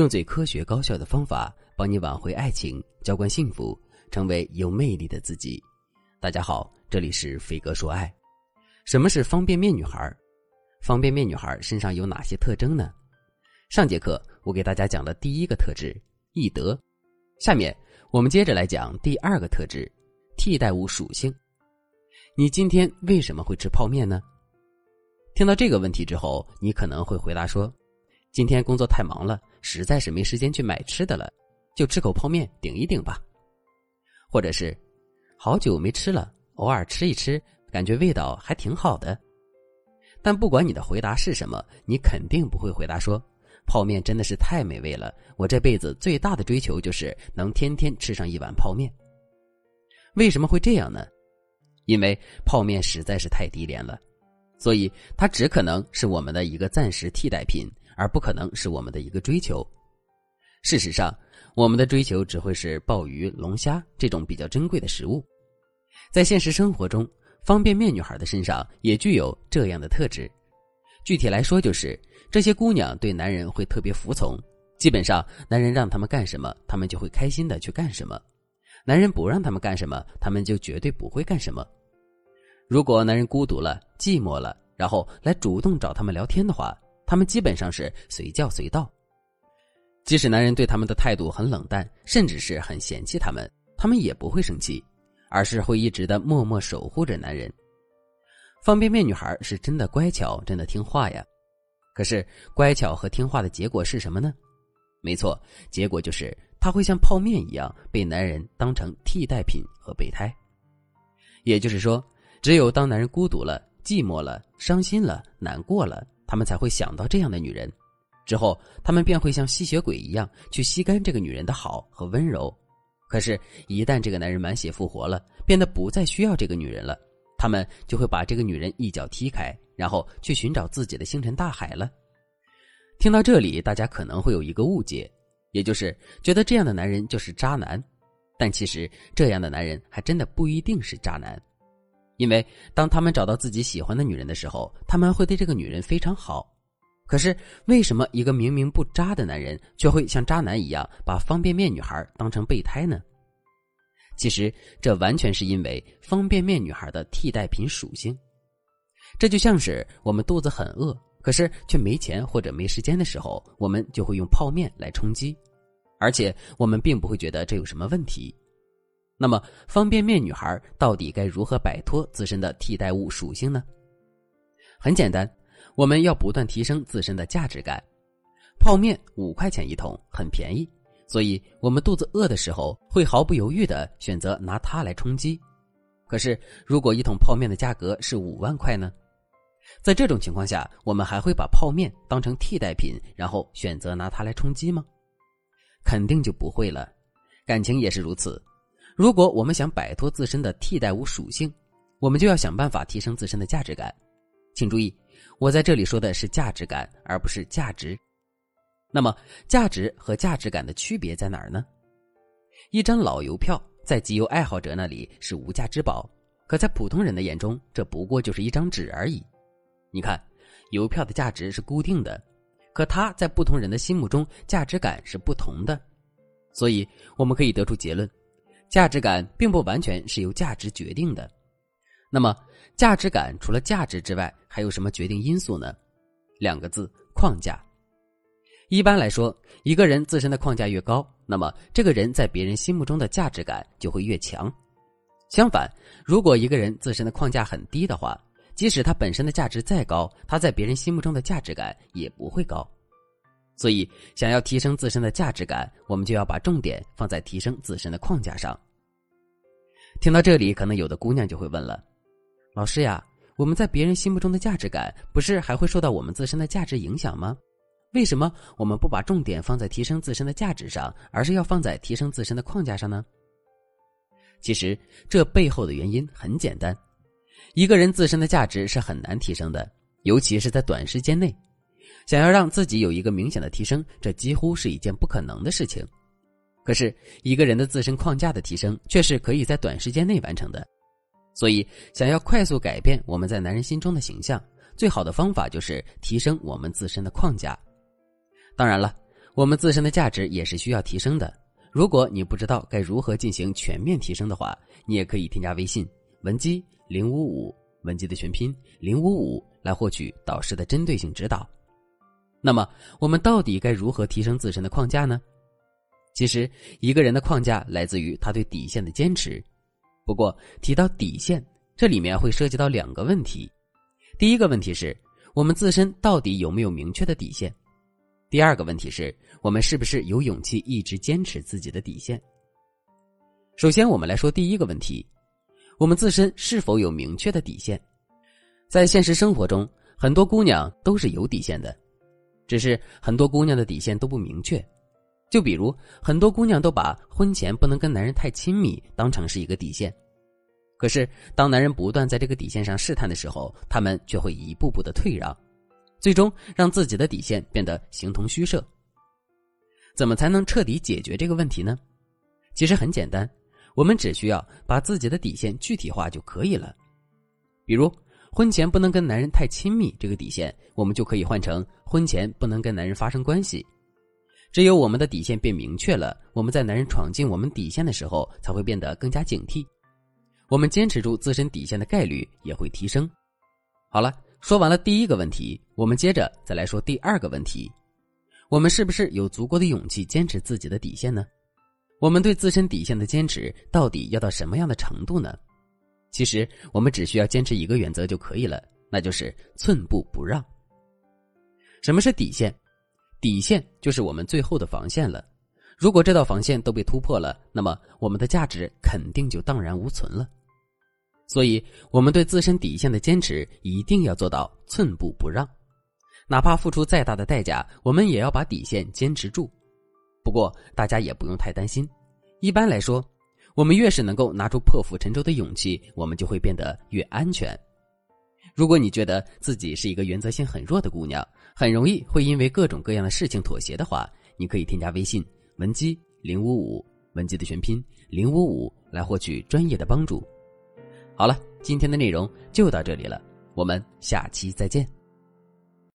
用最科学高效的方法帮你挽回爱情，浇灌幸福，成为有魅力的自己。大家好，这里是飞哥说爱。什么是方便面女孩？方便面女孩身上有哪些特征呢？上节课我给大家讲了第一个特质易得，下面我们接着来讲第二个特质替代物属性。你今天为什么会吃泡面呢？听到这个问题之后，你可能会回答说：“今天工作太忙了，实在是没时间去买吃的了，就吃口泡面顶一顶吧。”或者是“好久没吃了，偶尔吃一吃，感觉味道还挺好的。”但不管你的回答是什么，你肯定不会回答说：“泡面真的是太美味了，我这辈子最大的追求就是能天天吃上一碗泡面。”为什么会这样呢？因为泡面实在是太低廉了。所以，它只可能是我们的一个暂时替代品，而不可能是我们的一个追求。事实上，我们的追求只会是鲍鱼、龙虾这种比较珍贵的食物。在现实生活中，方便面女孩的身上也具有这样的特质。具体来说，就是这些姑娘对男人会特别服从，基本上男人让他们干什么，他们就会开心的去干什么；男人不让他们干什么，他们就绝对不会干什么。如果男人孤独了、寂寞了，然后来主动找他们聊天的话，他们基本上是随叫随到。即使男人对他们的态度很冷淡，甚至是很嫌弃他们，他们也不会生气，而是会一直的默默守护着男人。方便面女孩是真的乖巧，真的听话呀。可是乖巧和听话的结果是什么呢？没错，结果就是她会像泡面一样被男人当成替代品和备胎。也就是说。只有当男人孤独了、寂寞了、伤心了、难过了，他们才会想到这样的女人。之后，他们便会像吸血鬼一样去吸干这个女人的好和温柔。可是，一旦这个男人满血复活了，变得不再需要这个女人了，他们就会把这个女人一脚踢开，然后去寻找自己的星辰大海了。听到这里，大家可能会有一个误解，也就是觉得这样的男人就是渣男。但其实，这样的男人还真的不一定是渣男。因为当他们找到自己喜欢的女人的时候，他们会对这个女人非常好。可是为什么一个明明不渣的男人，却会像渣男一样把方便面女孩当成备胎呢？其实这完全是因为方便面女孩的替代品属性。这就像是我们肚子很饿，可是却没钱或者没时间的时候，我们就会用泡面来充饥，而且我们并不会觉得这有什么问题。那么，方便面女孩到底该如何摆脱自身的替代物属性呢？很简单，我们要不断提升自身的价值感。泡面五块钱一桶，很便宜，所以我们肚子饿的时候会毫不犹豫的选择拿它来充饥。可是，如果一桶泡面的价格是五万块呢？在这种情况下，我们还会把泡面当成替代品，然后选择拿它来充饥吗？肯定就不会了。感情也是如此。如果我们想摆脱自身的替代物属性，我们就要想办法提升自身的价值感。请注意，我在这里说的是价值感，而不是价值。那么，价值和价值感的区别在哪儿呢？一张老邮票在集邮爱好者那里是无价之宝，可在普通人的眼中，这不过就是一张纸而已。你看，邮票的价值是固定的，可它在不同人的心目中价值感是不同的。所以，我们可以得出结论。价值感并不完全是由价值决定的，那么价值感除了价值之外，还有什么决定因素呢？两个字：框架。一般来说，一个人自身的框架越高，那么这个人在别人心目中的价值感就会越强。相反，如果一个人自身的框架很低的话，即使他本身的价值再高，他在别人心目中的价值感也不会高。所以，想要提升自身的价值感，我们就要把重点放在提升自身的框架上。听到这里，可能有的姑娘就会问了：“老师呀，我们在别人心目中的价值感，不是还会受到我们自身的价值影响吗？为什么我们不把重点放在提升自身的价值上，而是要放在提升自身的框架上呢？”其实，这背后的原因很简单：一个人自身的价值是很难提升的，尤其是在短时间内。想要让自己有一个明显的提升，这几乎是一件不可能的事情。可是，一个人的自身框架的提升却是可以在短时间内完成的。所以，想要快速改变我们在男人心中的形象，最好的方法就是提升我们自身的框架。当然了，我们自身的价值也是需要提升的。如果你不知道该如何进行全面提升的话，你也可以添加微信文姬零五五，文姬的全拼零五五，来获取导师的针对性指导。那么，我们到底该如何提升自身的框架呢？其实，一个人的框架来自于他对底线的坚持。不过，提到底线，这里面会涉及到两个问题。第一个问题是，我们自身到底有没有明确的底线？第二个问题是，我们是不是有勇气一直坚持自己的底线？首先，我们来说第一个问题：我们自身是否有明确的底线？在现实生活中，很多姑娘都是有底线的，只是很多姑娘的底线都不明确。就比如，很多姑娘都把婚前不能跟男人太亲密当成是一个底线，可是当男人不断在这个底线上试探的时候，她们却会一步步的退让，最终让自己的底线变得形同虚设。怎么才能彻底解决这个问题呢？其实很简单，我们只需要把自己的底线具体化就可以了。比如，婚前不能跟男人太亲密这个底线，我们就可以换成婚前不能跟男人发生关系。只有我们的底线变明确了，我们在男人闯进我们底线的时候，才会变得更加警惕。我们坚持住自身底线的概率也会提升。好了，说完了第一个问题，我们接着再来说第二个问题：我们是不是有足够的勇气坚持自己的底线呢？我们对自身底线的坚持到底要到什么样的程度呢？其实我们只需要坚持一个原则就可以了，那就是寸步不让。什么是底线？底线就是我们最后的防线了，如果这道防线都被突破了，那么我们的价值肯定就荡然无存了。所以，我们对自身底线的坚持一定要做到寸步不让，哪怕付出再大的代价，我们也要把底线坚持住。不过，大家也不用太担心，一般来说，我们越是能够拿出破釜沉舟的勇气，我们就会变得越安全。如果你觉得自己是一个原则性很弱的姑娘，很容易会因为各种各样的事情妥协的话，你可以添加微信文姬零五五，文姬的全拼零五五，来获取专业的帮助。好了，今天的内容就到这里了，我们下期再见。